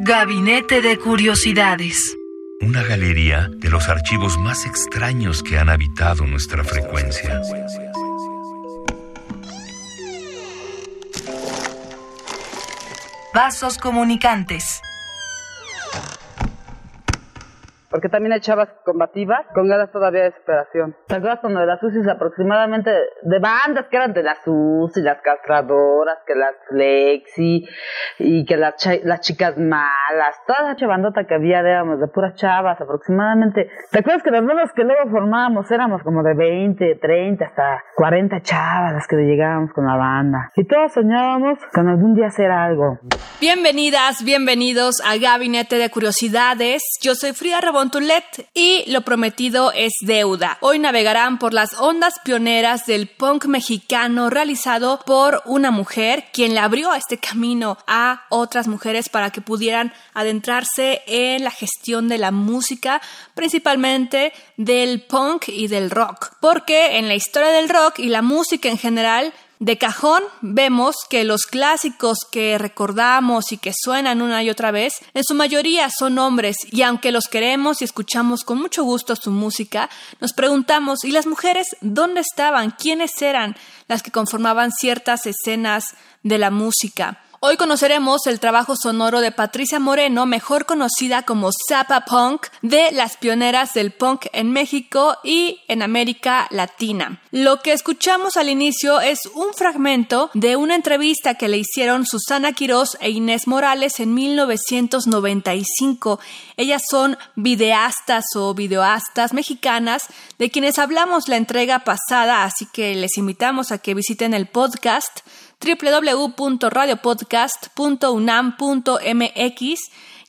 Gabinete de Curiosidades. Una galería de los archivos más extraños que han habitado nuestra frecuencia. Vasos comunicantes. Porque también hay chavas combativas con ganas todavía de desesperación. ¿Te acuerdas cuando de las UCIs aproximadamente de bandas que eran de las UCI, las castradoras, que las Flexi y que las, las chicas malas, toda esa bandota que había éramos de puras chavas aproximadamente. ¿Te acuerdas que los nuevos que luego formábamos éramos como de 20, 30 hasta 40 chavas las que llegábamos con la banda? Y todos soñábamos con algún día hacer algo. Bienvenidas, bienvenidos a Gabinete de Curiosidades. Yo soy Frida Rebontulet y lo prometido es deuda. Hoy navegarán por las ondas pioneras del punk mexicano realizado por una mujer quien le abrió este camino a otras mujeres para que pudieran adentrarse en la gestión de la música, principalmente del punk y del rock. Porque en la historia del rock y la música en general de cajón vemos que los clásicos que recordamos y que suenan una y otra vez, en su mayoría son hombres y aunque los queremos y escuchamos con mucho gusto su música, nos preguntamos, ¿y las mujeres dónde estaban? ¿Quiénes eran las que conformaban ciertas escenas de la música? Hoy conoceremos el trabajo sonoro de Patricia Moreno, mejor conocida como Zappa Punk, de las pioneras del punk en México y en América Latina. Lo que escuchamos al inicio es un fragmento de una entrevista que le hicieron Susana Quirós e Inés Morales en 1995. Ellas son videastas o videoastas mexicanas de quienes hablamos la entrega pasada, así que les invitamos a que visiten el podcast www.radiopodcast.unam.mx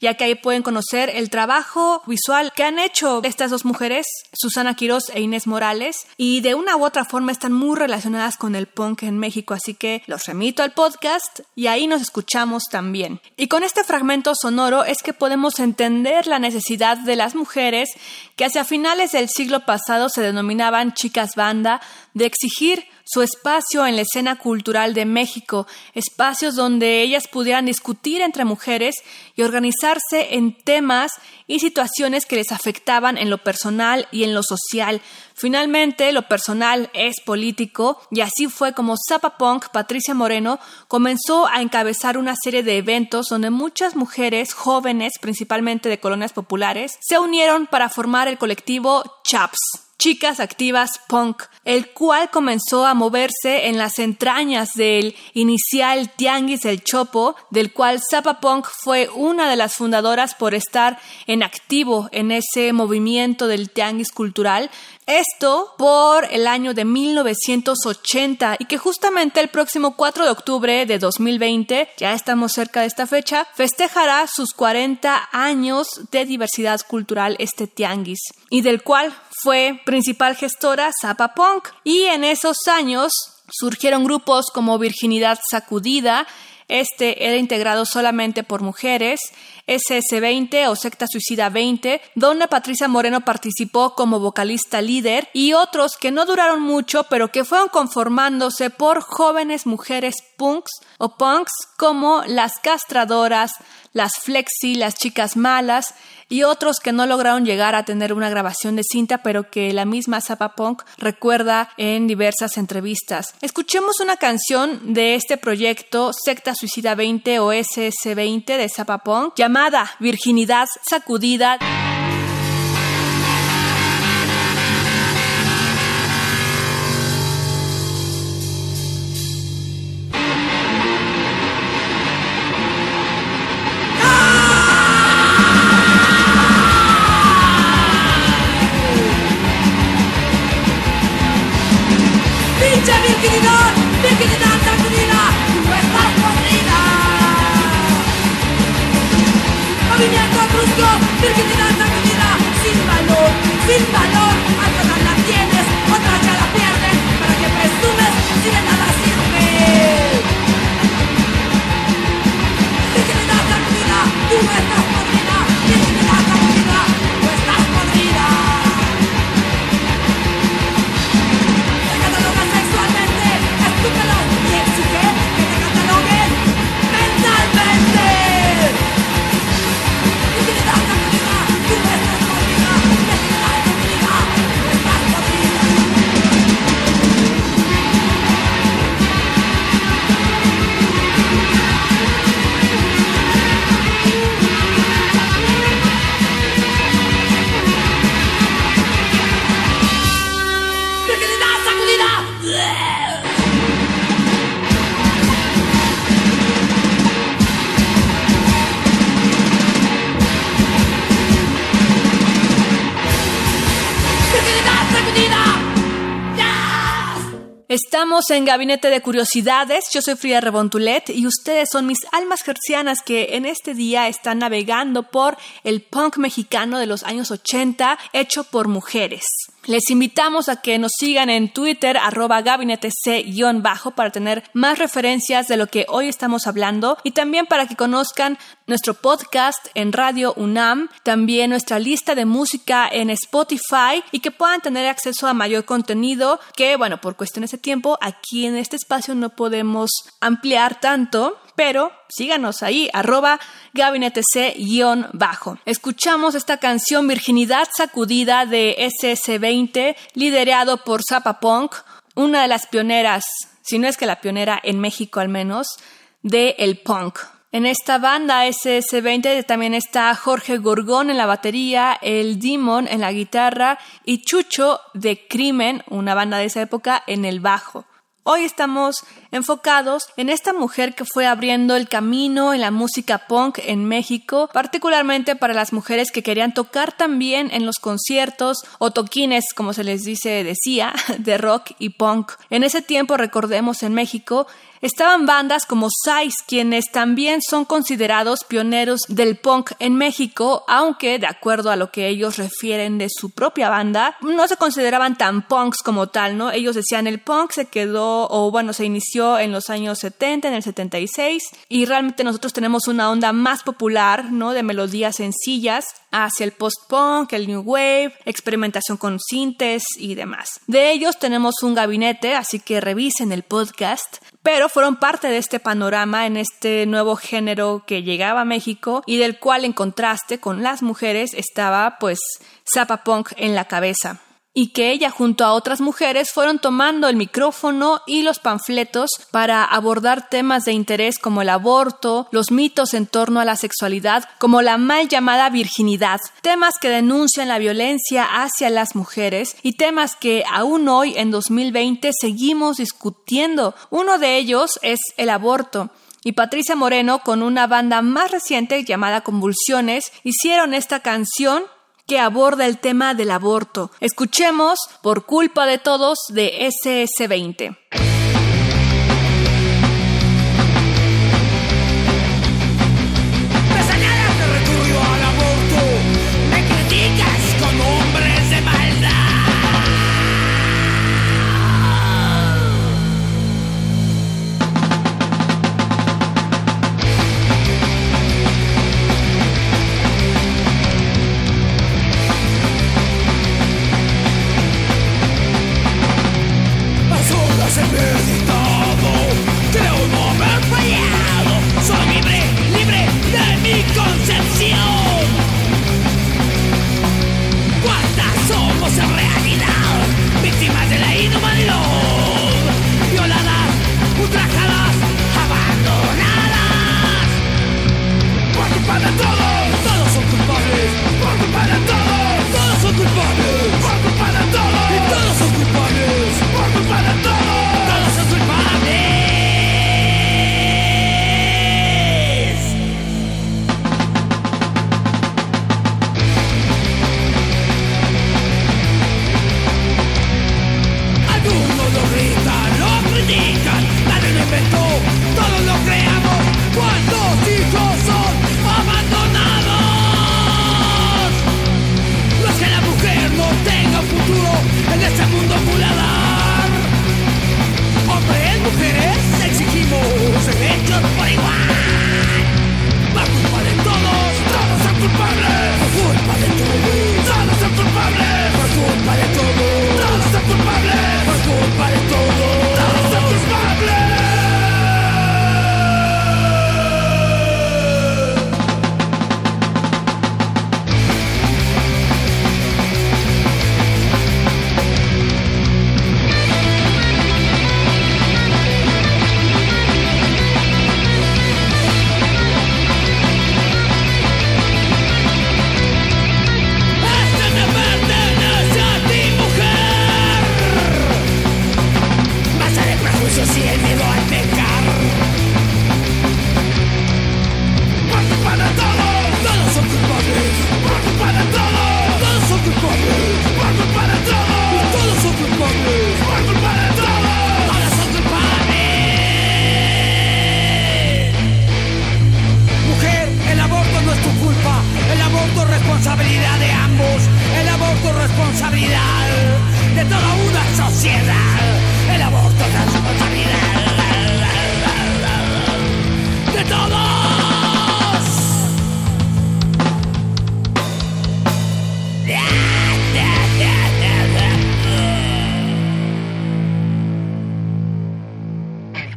ya que ahí pueden conocer el trabajo visual que han hecho estas dos mujeres, Susana Quiroz e Inés Morales, y de una u otra forma están muy relacionadas con el punk en México, así que los remito al podcast y ahí nos escuchamos también. Y con este fragmento sonoro es que podemos entender la necesidad de las mujeres que hacia finales del siglo pasado se denominaban chicas banda de exigir su espacio en la escena cultural de México, espacios donde ellas pudieran discutir entre mujeres y organizarse en temas y situaciones que les afectaban en lo personal y en lo social. Finalmente, lo personal es político y así fue como Zappa Punk Patricia Moreno comenzó a encabezar una serie de eventos donde muchas mujeres jóvenes, principalmente de colonias populares, se unieron para formar el colectivo CHAPS. Chicas Activas Punk, el cual comenzó a moverse en las entrañas del inicial Tianguis del Chopo, del cual Zappa Punk fue una de las fundadoras por estar en activo en ese movimiento del Tianguis cultural, esto por el año de 1980 y que justamente el próximo 4 de octubre de 2020, ya estamos cerca de esta fecha, festejará sus 40 años de diversidad cultural este tianguis y del cual fue principal gestora Zappa Punk. Y en esos años surgieron grupos como Virginidad Sacudida, este era integrado solamente por mujeres, SS20 o Secta Suicida 20, donde Patricia Moreno participó como vocalista líder, y otros que no duraron mucho, pero que fueron conformándose por jóvenes mujeres punks o punks como las castradoras, las flexi, las chicas malas, y otros que no lograron llegar a tener una grabación de cinta, pero que la misma Zappa Punk recuerda en diversas entrevistas. Escuchemos una canción de este proyecto Secta Suicida 20 o SS20 de Zappa Punk llamada Virginidad Sacudida. pinche virginidad, virginidad sanguínea, no está podrida. Movimiento brusco, virginidad sanguínea, sin valor, sin valor, al la tienes Estamos en Gabinete de Curiosidades. Yo soy Frida Rebontulet y ustedes son mis almas gercianas que en este día están navegando por el punk mexicano de los años 80 hecho por mujeres. Les invitamos a que nos sigan en Twitter, arroba gabinete C-bajo, para tener más referencias de lo que hoy estamos hablando y también para que conozcan nuestro podcast en Radio UNAM, también nuestra lista de música en Spotify y que puedan tener acceso a mayor contenido que, bueno, por cuestiones de tiempo, aquí en este espacio no podemos ampliar tanto, pero síganos ahí, arroba gabinete C-bajo. Escuchamos esta canción Virginidad Sacudida de SS20, liderado por Zappa Punk, una de las pioneras, si no es que la pionera en México al menos, de el punk. En esta banda SS20 también está Jorge Gorgón en la batería, El Demon en la guitarra y Chucho de Crimen, una banda de esa época, en el bajo. Hoy estamos enfocados en esta mujer que fue abriendo el camino en la música punk en México, particularmente para las mujeres que querían tocar también en los conciertos o toquines, como se les dice, decía, de rock y punk. En ese tiempo, recordemos, en México estaban bandas como Sais, quienes también son considerados pioneros del punk en México, aunque de acuerdo a lo que ellos refieren de su propia banda, no se consideraban tan punks como tal, ¿no? Ellos decían el punk se quedó o bueno, se inició en los años 70, en el 76, y realmente nosotros tenemos una onda más popular, ¿no? De melodías sencillas hacia el post-punk, el new wave, experimentación con sintes y demás. De ellos tenemos un gabinete, así que revisen el podcast, pero fueron parte de este panorama en este nuevo género que llegaba a México y del cual en contraste con las mujeres estaba pues Zappa Punk en la cabeza y que ella junto a otras mujeres fueron tomando el micrófono y los panfletos para abordar temas de interés como el aborto, los mitos en torno a la sexualidad, como la mal llamada virginidad, temas que denuncian la violencia hacia las mujeres y temas que aún hoy en 2020 seguimos discutiendo. Uno de ellos es el aborto. Y Patricia Moreno, con una banda más reciente llamada Convulsiones, hicieron esta canción que aborda el tema del aborto. Escuchemos Por culpa de todos de SS20.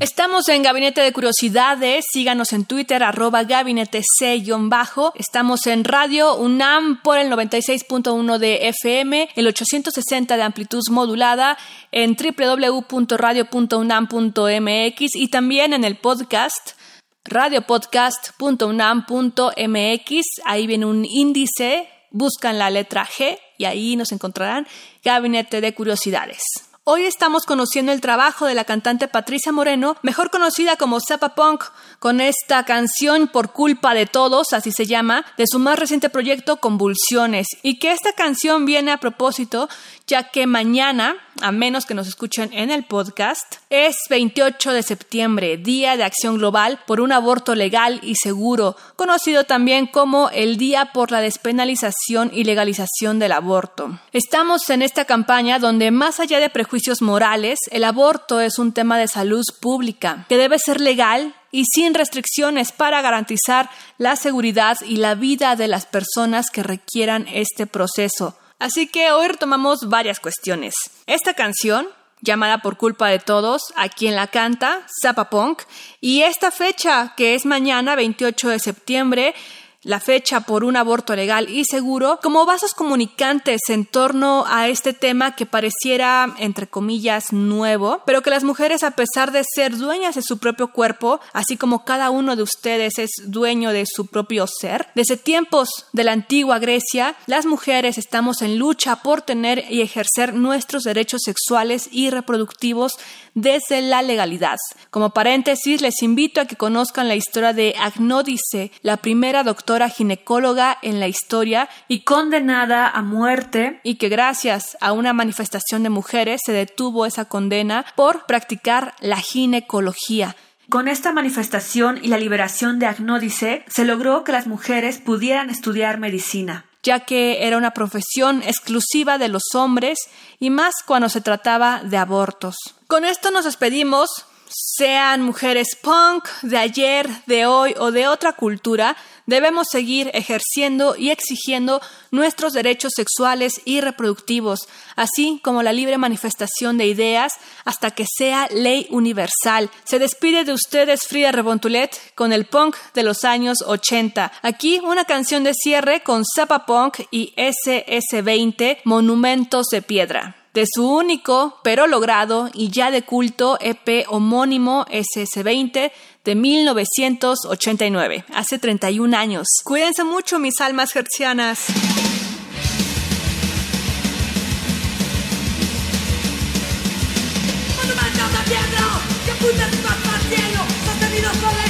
Estamos en Gabinete de Curiosidades. Síganos en Twitter, arroba gabinete C-bajo. Estamos en Radio UNAM por el 96.1 de FM, el 860 de amplitud modulada, en www.radio.unam.mx y también en el podcast radiopodcast.unam.mx. Ahí viene un índice, buscan la letra G y ahí nos encontrarán Gabinete de Curiosidades. Hoy estamos conociendo el trabajo de la cantante Patricia Moreno, mejor conocida como Zappa Punk, con esta canción Por culpa de todos, así se llama, de su más reciente proyecto Convulsiones, y que esta canción viene a propósito ya que mañana, a menos que nos escuchen en el podcast, es 28 de septiembre, Día de Acción Global por un aborto legal y seguro, conocido también como el Día por la Despenalización y Legalización del Aborto. Estamos en esta campaña donde más allá de prejuicios morales, el aborto es un tema de salud pública, que debe ser legal y sin restricciones para garantizar la seguridad y la vida de las personas que requieran este proceso. Así que hoy retomamos varias cuestiones. Esta canción, llamada Por culpa de todos, a quien la canta, Zappa Punk, y esta fecha, que es mañana, 28 de septiembre, la fecha por un aborto legal y seguro como vasos comunicantes en torno a este tema que pareciera, entre comillas, nuevo, pero que las mujeres, a pesar de ser dueñas de su propio cuerpo, así como cada uno de ustedes es dueño de su propio ser, desde tiempos de la antigua Grecia, las mujeres estamos en lucha por tener y ejercer nuestros derechos sexuales y reproductivos desde la legalidad. Como paréntesis, les invito a que conozcan la historia de Agnódice, la primera doctora ginecóloga en la historia y condenada a muerte, y que gracias a una manifestación de mujeres se detuvo esa condena por practicar la ginecología. Con esta manifestación y la liberación de Agnódice, se logró que las mujeres pudieran estudiar medicina ya que era una profesión exclusiva de los hombres y más cuando se trataba de abortos. Con esto nos despedimos. Sean mujeres punk de ayer, de hoy o de otra cultura, debemos seguir ejerciendo y exigiendo nuestros derechos sexuales y reproductivos, así como la libre manifestación de ideas hasta que sea ley universal. Se despide de ustedes Frida Rebontulet con el punk de los años 80. Aquí una canción de cierre con Zappa Punk y SS20 Monumentos de Piedra de su único, pero logrado y ya de culto EP homónimo SS20 de 1989, hace 31 años. Cuídense mucho, mis almas gercianas. Monumentos de piedra que hasta el cielo, sostenidos por